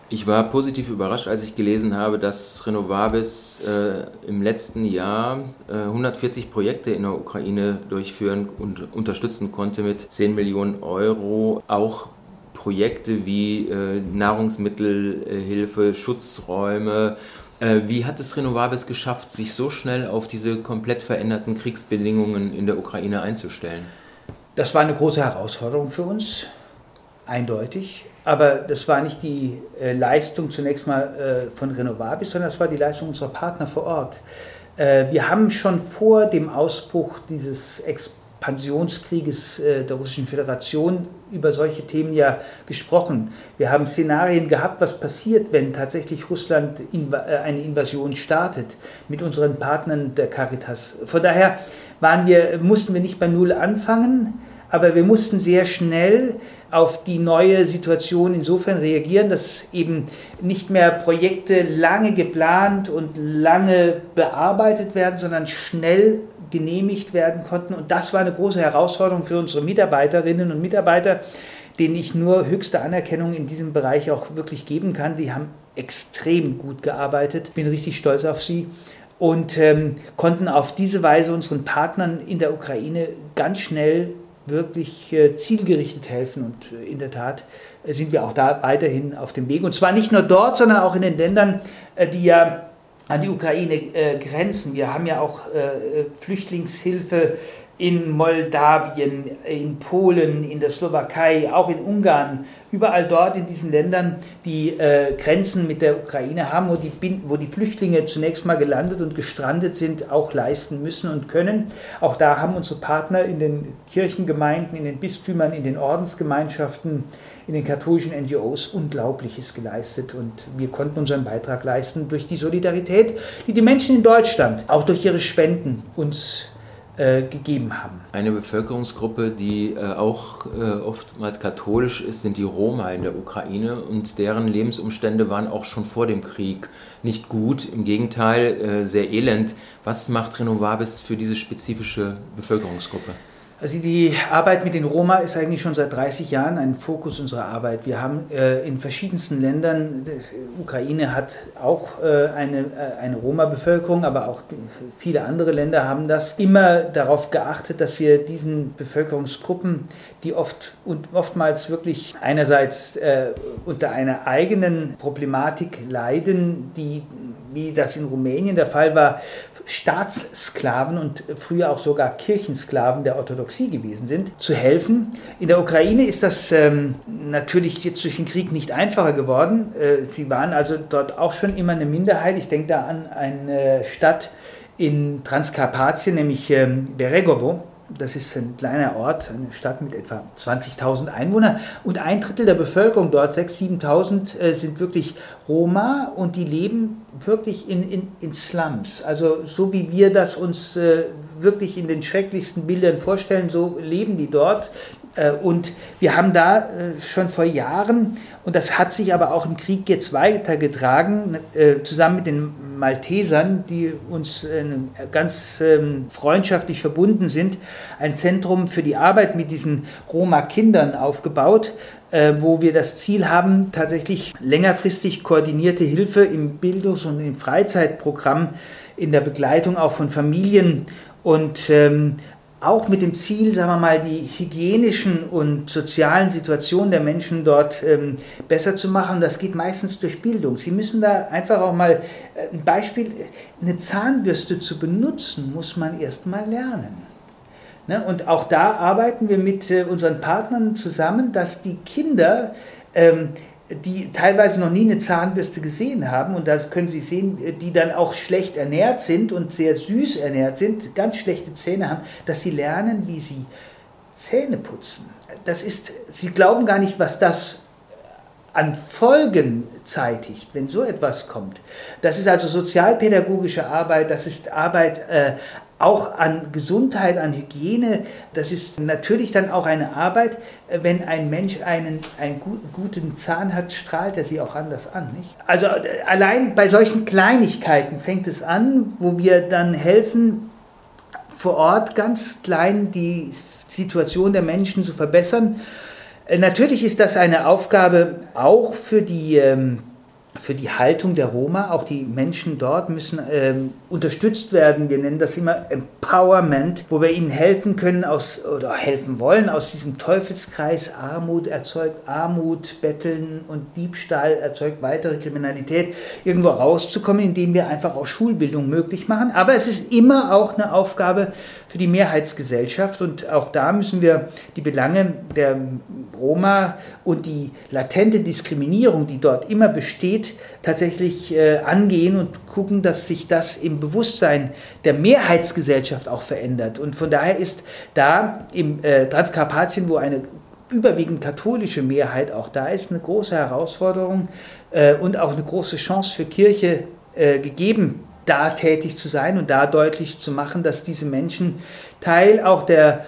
Ich war positiv überrascht, als ich gelesen habe, dass Renovabis äh, im letzten Jahr äh, 140 Projekte in der Ukraine durchführen und unterstützen konnte mit 10 Millionen Euro. Auch Projekte wie äh, Nahrungsmittelhilfe, Schutzräume. Äh, wie hat es Renovabis geschafft, sich so schnell auf diese komplett veränderten Kriegsbedingungen in der Ukraine einzustellen? Das war eine große Herausforderung für uns, eindeutig. Aber das war nicht die äh, Leistung zunächst mal äh, von Renovabis, sondern das war die Leistung unserer Partner vor Ort. Äh, wir haben schon vor dem Ausbruch dieses Expansionskrieges äh, der Russischen Föderation über solche Themen ja gesprochen. Wir haben Szenarien gehabt, was passiert, wenn tatsächlich Russland inv äh, eine Invasion startet mit unseren Partnern der Caritas. Von daher wir, mussten wir nicht bei Null anfangen, aber wir mussten sehr schnell auf die neue Situation insofern reagieren, dass eben nicht mehr Projekte lange geplant und lange bearbeitet werden, sondern schnell genehmigt werden konnten. Und das war eine große Herausforderung für unsere Mitarbeiterinnen und Mitarbeiter, denen ich nur höchste Anerkennung in diesem Bereich auch wirklich geben kann. Die haben extrem gut gearbeitet. Bin richtig stolz auf sie und ähm, konnten auf diese Weise unseren Partnern in der Ukraine ganz schnell wirklich äh, zielgerichtet helfen. Und äh, in der Tat äh, sind wir auch da weiterhin auf dem Weg. Und zwar nicht nur dort, sondern auch in den Ländern, die ja an die Ukraine grenzen. Wir haben ja auch Flüchtlingshilfe in Moldawien, in Polen, in der Slowakei, auch in Ungarn, überall dort in diesen Ländern, die äh, Grenzen mit der Ukraine haben, wo die, wo die Flüchtlinge zunächst mal gelandet und gestrandet sind, auch leisten müssen und können. Auch da haben unsere Partner in den Kirchengemeinden, in den Bistümern, in den Ordensgemeinschaften, in den katholischen NGOs Unglaubliches geleistet und wir konnten unseren Beitrag leisten durch die Solidarität, die die Menschen in Deutschland auch durch ihre Spenden uns äh, gegeben haben. Eine Bevölkerungsgruppe, die äh, auch äh, oftmals katholisch ist, sind die Roma in der Ukraine und deren Lebensumstände waren auch schon vor dem Krieg nicht gut, im Gegenteil äh, sehr elend. Was macht Renovabis für diese spezifische Bevölkerungsgruppe? Also die Arbeit mit den Roma ist eigentlich schon seit 30 Jahren ein Fokus unserer Arbeit. Wir haben äh, in verschiedensten Ländern, die Ukraine hat auch äh, eine, äh, eine Roma-Bevölkerung, aber auch viele andere Länder haben das, immer darauf geachtet, dass wir diesen Bevölkerungsgruppen, die oft und oftmals wirklich einerseits äh, unter einer eigenen Problematik leiden, die wie das in Rumänien der Fall war, Staatssklaven und früher auch sogar Kirchensklaven der Orthodoxie gewesen sind, zu helfen. In der Ukraine ist das ähm, natürlich jetzt durch den Krieg nicht einfacher geworden. Äh, sie waren also dort auch schon immer eine Minderheit. Ich denke da an eine Stadt in Transkarpatien, nämlich ähm, Beregovo das ist ein kleiner Ort, eine Stadt mit etwa 20.000 Einwohnern und ein Drittel der Bevölkerung dort, 6.000, 7.000, äh, sind wirklich Roma und die leben wirklich in, in, in Slums. Also so wie wir das uns äh, wirklich in den schrecklichsten Bildern vorstellen, so leben die dort. Äh, und wir haben da äh, schon vor Jahren, und das hat sich aber auch im Krieg jetzt weitergetragen, äh, zusammen mit den Maltesern, die uns ganz ähm, freundschaftlich verbunden sind, ein Zentrum für die Arbeit mit diesen Roma-Kindern aufgebaut, wo wir das Ziel haben, tatsächlich längerfristig koordinierte Hilfe im Bildungs- und im Freizeitprogramm, in der Begleitung auch von Familien und ähm, auch mit dem Ziel, sagen wir mal, die hygienischen und sozialen Situationen der Menschen dort ähm, besser zu machen. Das geht meistens durch Bildung. Sie müssen da einfach auch mal äh, ein Beispiel, eine Zahnbürste zu benutzen, muss man erst mal lernen. Ne? Und auch da arbeiten wir mit äh, unseren Partnern zusammen, dass die Kinder ähm, die teilweise noch nie eine Zahnbürste gesehen haben und das können Sie sehen, die dann auch schlecht ernährt sind und sehr süß ernährt sind, ganz schlechte Zähne haben, dass sie lernen, wie sie Zähne putzen. Das ist, Sie glauben gar nicht, was das an Folgen zeitigt, wenn so etwas kommt. Das ist also sozialpädagogische Arbeit, das ist Arbeit äh, auch an Gesundheit, an Hygiene. Das ist natürlich dann auch eine Arbeit, wenn ein Mensch einen, einen guten Zahn hat, strahlt er sie auch anders an. Nicht? Also äh, allein bei solchen Kleinigkeiten fängt es an, wo wir dann helfen, vor Ort ganz klein die Situation der Menschen zu verbessern. Äh, natürlich ist das eine Aufgabe auch für die ähm, für die Haltung der Roma. Auch die Menschen dort müssen ähm, unterstützt werden. Wir nennen das immer Empowerment, wo wir ihnen helfen können aus, oder helfen wollen, aus diesem Teufelskreis Armut erzeugt Armut, Betteln und Diebstahl erzeugt weitere Kriminalität, irgendwo rauszukommen, indem wir einfach auch Schulbildung möglich machen. Aber es ist immer auch eine Aufgabe für die Mehrheitsgesellschaft und auch da müssen wir die Belange der Roma und die latente Diskriminierung, die dort immer besteht, tatsächlich äh, angehen und gucken, dass sich das im Bewusstsein der Mehrheitsgesellschaft auch verändert. Und von daher ist da im äh, Transkarpatien, wo eine überwiegend katholische Mehrheit auch da ist, eine große Herausforderung äh, und auch eine große Chance für Kirche äh, gegeben da tätig zu sein und da deutlich zu machen, dass diese Menschen Teil auch der,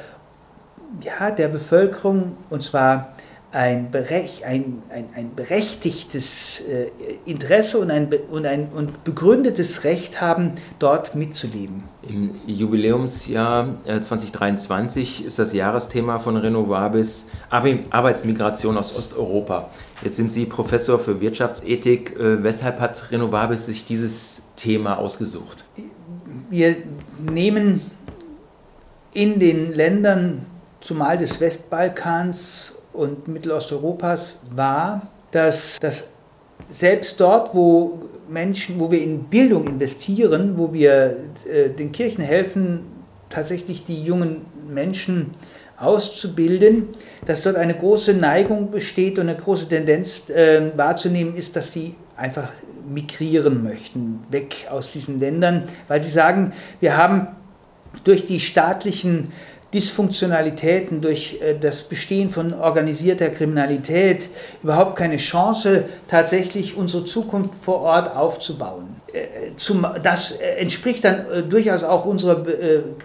ja, der Bevölkerung, und zwar ein, berech, ein, ein, ein berechtigtes äh, Interesse und ein, und ein und begründetes Recht haben, dort mitzuleben. Im Jubiläumsjahr äh, 2023 ist das Jahresthema von Renovabis Arbeitsmigration aus Osteuropa. Jetzt sind Sie Professor für Wirtschaftsethik. Äh, weshalb hat Renovabis sich dieses Thema ausgesucht? Wir nehmen in den Ländern, zumal des Westbalkans und Mittelosteuropas war, dass, dass selbst dort, wo Menschen, wo wir in Bildung investieren, wo wir äh, den Kirchen helfen, tatsächlich die jungen Menschen auszubilden, dass dort eine große Neigung besteht und eine große Tendenz äh, wahrzunehmen ist, dass sie einfach migrieren möchten, weg aus diesen Ländern, weil sie sagen, wir haben durch die staatlichen Dysfunktionalitäten, durch äh, das Bestehen von organisierter Kriminalität überhaupt keine Chance, tatsächlich unsere Zukunft vor Ort aufzubauen. Äh, das äh, entspricht dann durchaus auch unserer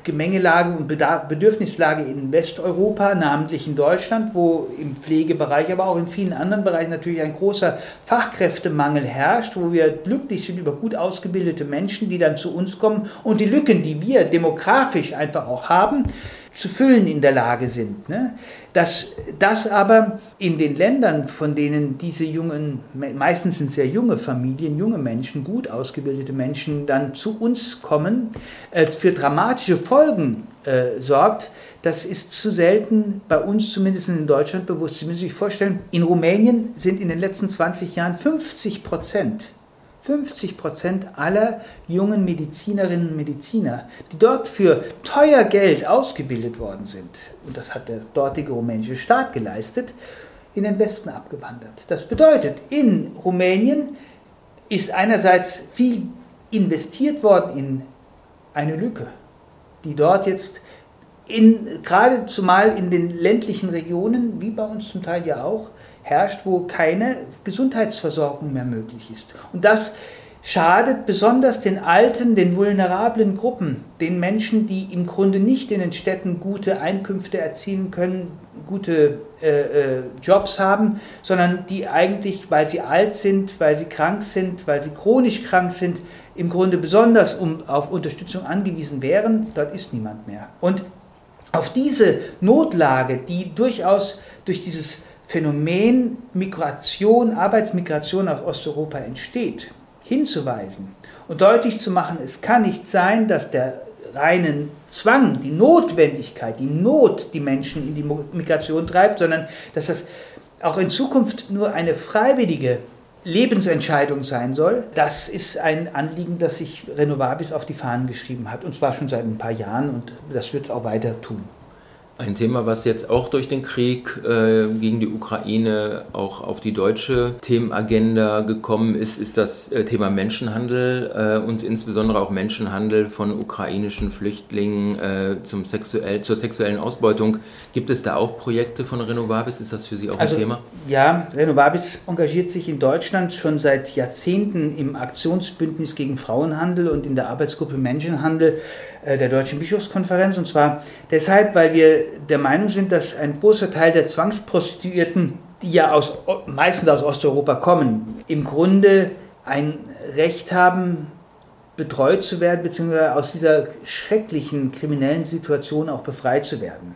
Gemengelage und Bedürfnislage in Westeuropa, namentlich in Deutschland, wo im Pflegebereich, aber auch in vielen anderen Bereichen natürlich ein großer Fachkräftemangel herrscht, wo wir glücklich sind über gut ausgebildete Menschen, die dann zu uns kommen und die Lücken, die wir demografisch einfach auch haben, zu füllen in der Lage sind. Ne? Dass das aber in den Ländern, von denen diese jungen, meistens sind sehr junge Familien, junge Menschen, gut ausgebildete Menschen dann zu uns kommen, äh, für dramatische Folgen äh, sorgt, das ist zu selten bei uns zumindest in Deutschland bewusst. Sie müssen sich vorstellen, in Rumänien sind in den letzten 20 Jahren 50 Prozent 50 Prozent aller jungen Medizinerinnen und Mediziner, die dort für teuer Geld ausgebildet worden sind, und das hat der dortige rumänische Staat geleistet, in den Westen abgewandert. Das bedeutet, in Rumänien ist einerseits viel investiert worden in eine Lücke, die dort jetzt in, gerade zumal in den ländlichen Regionen, wie bei uns zum Teil ja auch, herrscht, wo keine Gesundheitsversorgung mehr möglich ist. Und das schadet besonders den alten, den vulnerablen Gruppen, den Menschen, die im Grunde nicht in den Städten gute Einkünfte erzielen können, gute äh, äh, Jobs haben, sondern die eigentlich, weil sie alt sind, weil sie krank sind, weil sie chronisch krank sind, im Grunde besonders um, auf Unterstützung angewiesen wären. Dort ist niemand mehr. Und auf diese Notlage, die durchaus durch dieses Phänomen Migration, Arbeitsmigration aus Osteuropa entsteht, hinzuweisen und deutlich zu machen, es kann nicht sein, dass der reinen Zwang, die Notwendigkeit, die Not die Menschen in die Migration treibt, sondern dass das auch in Zukunft nur eine freiwillige Lebensentscheidung sein soll. Das ist ein Anliegen, das sich Renovabis auf die Fahnen geschrieben hat, und zwar schon seit ein paar Jahren, und das wird es auch weiter tun. Ein Thema, was jetzt auch durch den Krieg äh, gegen die Ukraine auch auf die deutsche Themenagenda gekommen ist, ist das äh, Thema Menschenhandel äh, und insbesondere auch Menschenhandel von ukrainischen Flüchtlingen äh, zum sexuell, zur sexuellen Ausbeutung. Gibt es da auch Projekte von Renovabis? Ist das für Sie auch also, ein Thema? Ja, Renovabis engagiert sich in Deutschland schon seit Jahrzehnten im Aktionsbündnis gegen Frauenhandel und in der Arbeitsgruppe Menschenhandel der Deutschen Bischofskonferenz. Und zwar deshalb, weil wir der Meinung sind, dass ein großer Teil der Zwangsprostituierten, die ja aus, meistens aus Osteuropa kommen, im Grunde ein Recht haben, betreut zu werden, beziehungsweise aus dieser schrecklichen kriminellen Situation auch befreit zu werden.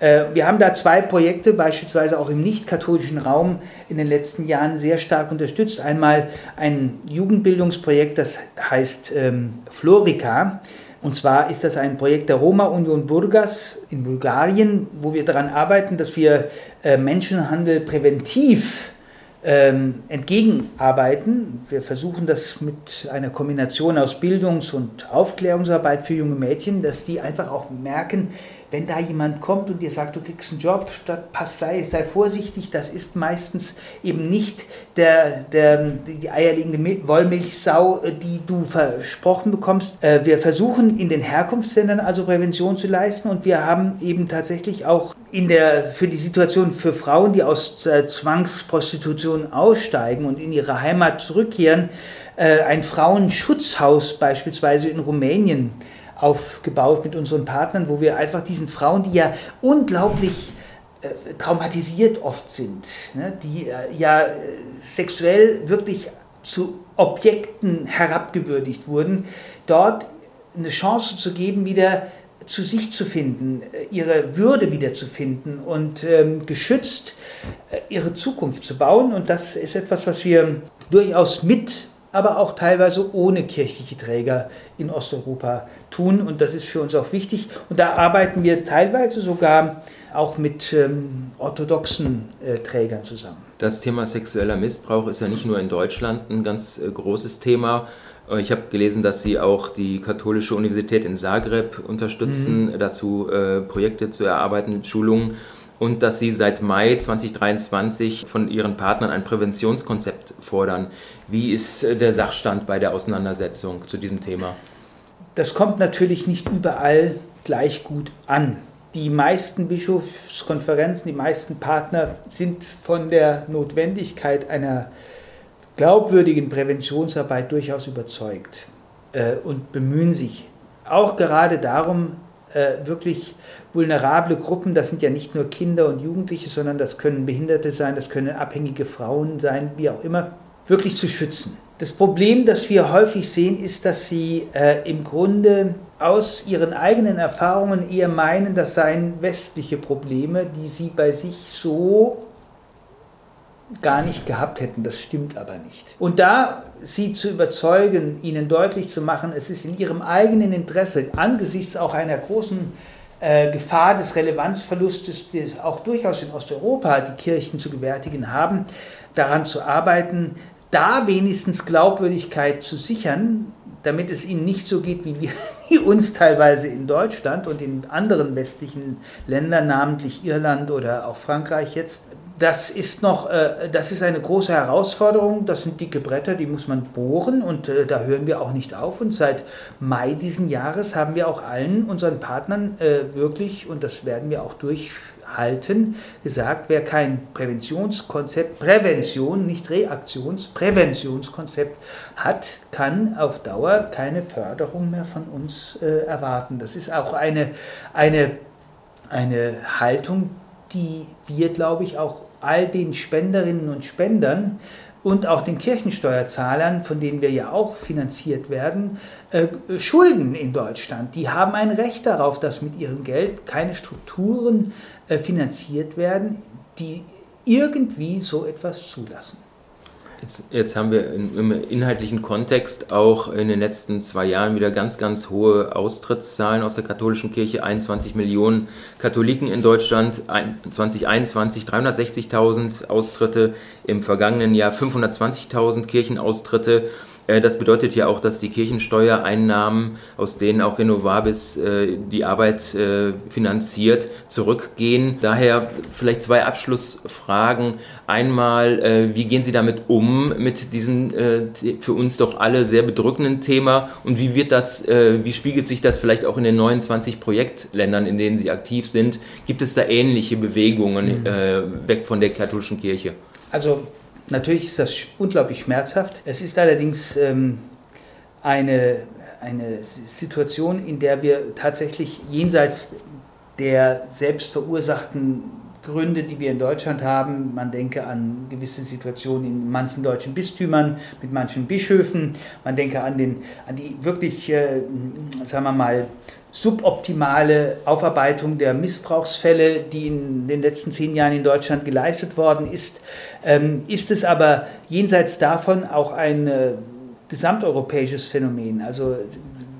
Äh, wir haben da zwei Projekte, beispielsweise auch im nicht-katholischen Raum, in den letzten Jahren sehr stark unterstützt. Einmal ein Jugendbildungsprojekt, das heißt ähm, Florica. Und zwar ist das ein Projekt der Roma Union Burgas in Bulgarien, wo wir daran arbeiten, dass wir äh, Menschenhandel präventiv ähm, entgegenarbeiten. Wir versuchen das mit einer Kombination aus Bildungs- und Aufklärungsarbeit für junge Mädchen, dass die einfach auch merken, wenn da jemand kommt und dir sagt, du kriegst einen Job, pass, sei, sei vorsichtig, das ist meistens eben nicht der, der, die eierlegende Wollmilchsau, äh, die du versprochen bekommst. Äh, wir versuchen in den Herkunftsländern also Prävention zu leisten und wir haben eben tatsächlich auch in der, für die Situation für Frauen, die aus Zwangsprostitution aussteigen und in ihre Heimat zurückkehren, äh, ein Frauenschutzhaus beispielsweise in Rumänien aufgebaut mit unseren Partnern, wo wir einfach diesen Frauen, die ja unglaublich äh, traumatisiert oft sind, ne, die äh, ja sexuell wirklich zu Objekten herabgewürdigt wurden, dort eine Chance zu geben, wieder zu sich zu finden, äh, ihre Würde wiederzufinden und ähm, geschützt äh, ihre Zukunft zu bauen. Und das ist etwas, was wir durchaus mit aber auch teilweise ohne kirchliche Träger in Osteuropa tun. Und das ist für uns auch wichtig. Und da arbeiten wir teilweise sogar auch mit ähm, orthodoxen äh, Trägern zusammen. Das Thema sexueller Missbrauch ist ja nicht nur in Deutschland ein ganz äh, großes Thema. Ich habe gelesen, dass Sie auch die Katholische Universität in Zagreb unterstützen, mhm. dazu äh, Projekte zu erarbeiten, Schulungen und dass Sie seit Mai 2023 von Ihren Partnern ein Präventionskonzept fordern. Wie ist äh, der Sachstand bei der Auseinandersetzung zu diesem Thema? Das kommt natürlich nicht überall gleich gut an. Die meisten Bischofskonferenzen, die meisten Partner sind von der Notwendigkeit einer glaubwürdigen Präventionsarbeit durchaus überzeugt äh, und bemühen sich auch gerade darum, äh, wirklich vulnerable Gruppen, das sind ja nicht nur Kinder und Jugendliche, sondern das können Behinderte sein, das können abhängige Frauen sein, wie auch immer, wirklich zu schützen. Das Problem, das wir häufig sehen, ist, dass sie äh, im Grunde aus ihren eigenen Erfahrungen eher meinen, das seien westliche Probleme, die sie bei sich so gar nicht gehabt hätten. Das stimmt aber nicht. Und da sie zu überzeugen, ihnen deutlich zu machen, es ist in ihrem eigenen Interesse, angesichts auch einer großen äh, Gefahr des Relevanzverlustes, die auch durchaus in Osteuropa die Kirchen zu gewärtigen haben, daran zu arbeiten, da wenigstens Glaubwürdigkeit zu sichern, damit es ihnen nicht so geht wie, wir, wie uns teilweise in Deutschland und in anderen westlichen Ländern, namentlich Irland oder auch Frankreich jetzt, das ist noch, äh, das ist eine große Herausforderung. Das sind dicke Bretter, die muss man bohren und äh, da hören wir auch nicht auf. Und seit Mai diesen Jahres haben wir auch allen unseren Partnern äh, wirklich, und das werden wir auch durchhalten, gesagt, wer kein Präventionskonzept, Prävention, nicht Reaktions, Präventionskonzept hat, kann auf Dauer keine Förderung mehr von uns erwarten. Das ist auch eine, eine, eine Haltung, die wir, glaube ich, auch all den Spenderinnen und Spendern und auch den Kirchensteuerzahlern, von denen wir ja auch finanziert werden, äh, schulden in Deutschland. Die haben ein Recht darauf, dass mit ihrem Geld keine Strukturen äh, finanziert werden, die irgendwie so etwas zulassen. Jetzt, jetzt, haben wir im inhaltlichen Kontext auch in den letzten zwei Jahren wieder ganz, ganz hohe Austrittszahlen aus der katholischen Kirche. 21 Millionen Katholiken in Deutschland, 2021 360.000 Austritte, im vergangenen Jahr 520.000 Kirchenaustritte. Äh, das bedeutet ja auch, dass die Kirchensteuereinnahmen, aus denen auch Renovabis äh, die Arbeit äh, finanziert, zurückgehen. Daher vielleicht zwei Abschlussfragen. Einmal, wie gehen Sie damit um, mit diesem für uns doch alle sehr bedrückenden Thema? Und wie wird das, wie spiegelt sich das vielleicht auch in den 29 Projektländern, in denen Sie aktiv sind? Gibt es da ähnliche Bewegungen mhm. weg von der katholischen Kirche? Also Natürlich ist das unglaublich schmerzhaft. Es ist allerdings ähm, eine, eine Situation, in der wir tatsächlich jenseits der selbst verursachten Gründe, die wir in Deutschland haben. Man denke an gewisse Situationen in manchen deutschen Bistümern mit manchen Bischöfen. Man denke an, den, an die wirklich, äh, sagen wir mal, suboptimale Aufarbeitung der Missbrauchsfälle, die in den letzten zehn Jahren in Deutschland geleistet worden ist, ähm, ist es aber jenseits davon auch ein äh, gesamteuropäisches Phänomen. Also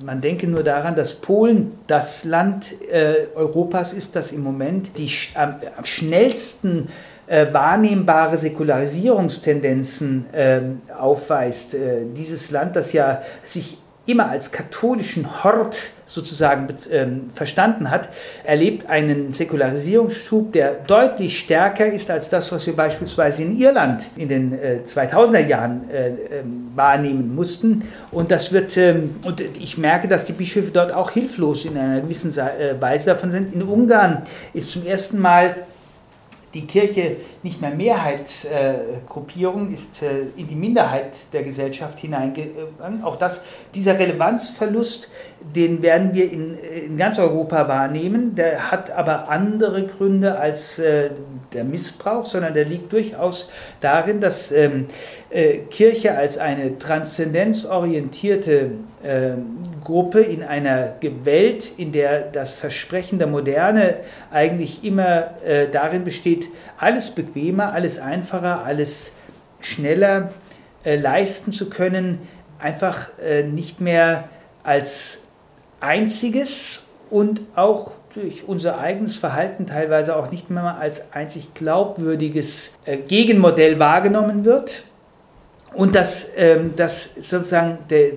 man denke nur daran, dass Polen das Land äh, Europas ist, das im Moment die am, am schnellsten äh, wahrnehmbare Säkularisierungstendenzen äh, aufweist. Äh, dieses Land, das ja sich immer als katholischen Hort sozusagen ähm, verstanden hat, erlebt einen Säkularisierungsschub, der deutlich stärker ist als das, was wir beispielsweise in Irland in den äh, 2000er Jahren äh, ähm, wahrnehmen mussten. Und das wird, ähm, und ich merke, dass die Bischöfe dort auch hilflos in einer gewissen äh, Weise davon sind. In Ungarn ist zum ersten Mal die Kirche nicht mehr Mehrheitsgruppierung äh, ist äh, in die Minderheit der Gesellschaft hineingegangen. Auch das, dieser Relevanzverlust, den werden wir in, in ganz Europa wahrnehmen. Der hat aber andere Gründe als äh, der Missbrauch, sondern der liegt durchaus darin, dass ähm, äh, Kirche als eine transzendenzorientierte äh, Gruppe in einer Welt, in der das Versprechen der Moderne eigentlich immer darin besteht, alles bequemer, alles einfacher, alles schneller äh, leisten zu können, einfach äh, nicht mehr als einziges und auch durch unser eigenes Verhalten teilweise auch nicht mehr als einzig glaubwürdiges äh, Gegenmodell wahrgenommen wird. Und dass, ähm, dass sozusagen der,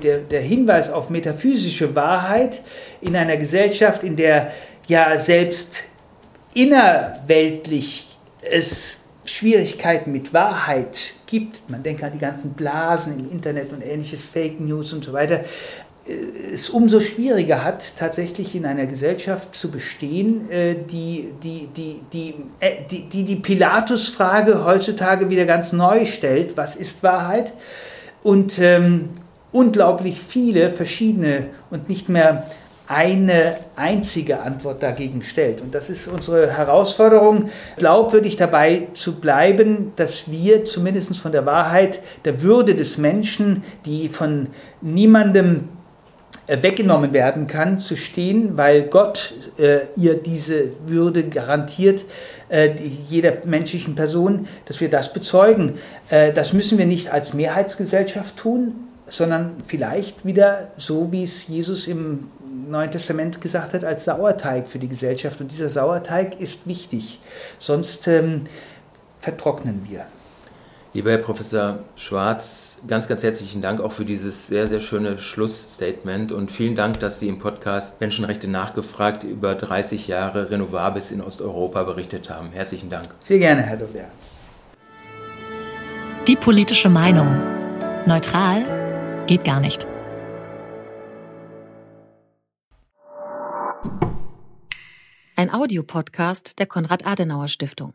der, der Hinweis auf metaphysische Wahrheit in einer Gesellschaft, in der ja selbst innerweltlich es Schwierigkeiten mit Wahrheit gibt, man denkt an die ganzen Blasen im Internet und ähnliches, Fake News und so weiter, äh, es umso schwieriger hat, tatsächlich in einer Gesellschaft zu bestehen, äh, die die, die, die, äh, die, die, die Pilatus-Frage heutzutage wieder ganz neu stellt, was ist Wahrheit? Und ähm, unglaublich viele verschiedene und nicht mehr eine einzige Antwort dagegen stellt. Und das ist unsere Herausforderung, glaubwürdig dabei zu bleiben, dass wir zumindest von der Wahrheit, der Würde des Menschen, die von niemandem äh, weggenommen werden kann, zu stehen, weil Gott äh, ihr diese Würde garantiert, äh, jeder menschlichen Person, dass wir das bezeugen. Äh, das müssen wir nicht als Mehrheitsgesellschaft tun, sondern vielleicht wieder so, wie es Jesus im Neuen Testament gesagt hat, als Sauerteig für die Gesellschaft. Und dieser Sauerteig ist wichtig, sonst ähm, vertrocknen wir. Lieber Herr Professor Schwarz, ganz, ganz herzlichen Dank auch für dieses sehr, sehr schöne Schlussstatement und vielen Dank, dass Sie im Podcast Menschenrechte nachgefragt über 30 Jahre Renovables in Osteuropa berichtet haben. Herzlichen Dank. Sehr gerne, Herr Dr. Ernst. Die politische Meinung. Neutral geht gar nicht. Ein Audiopodcast der Konrad-Adenauer-Stiftung.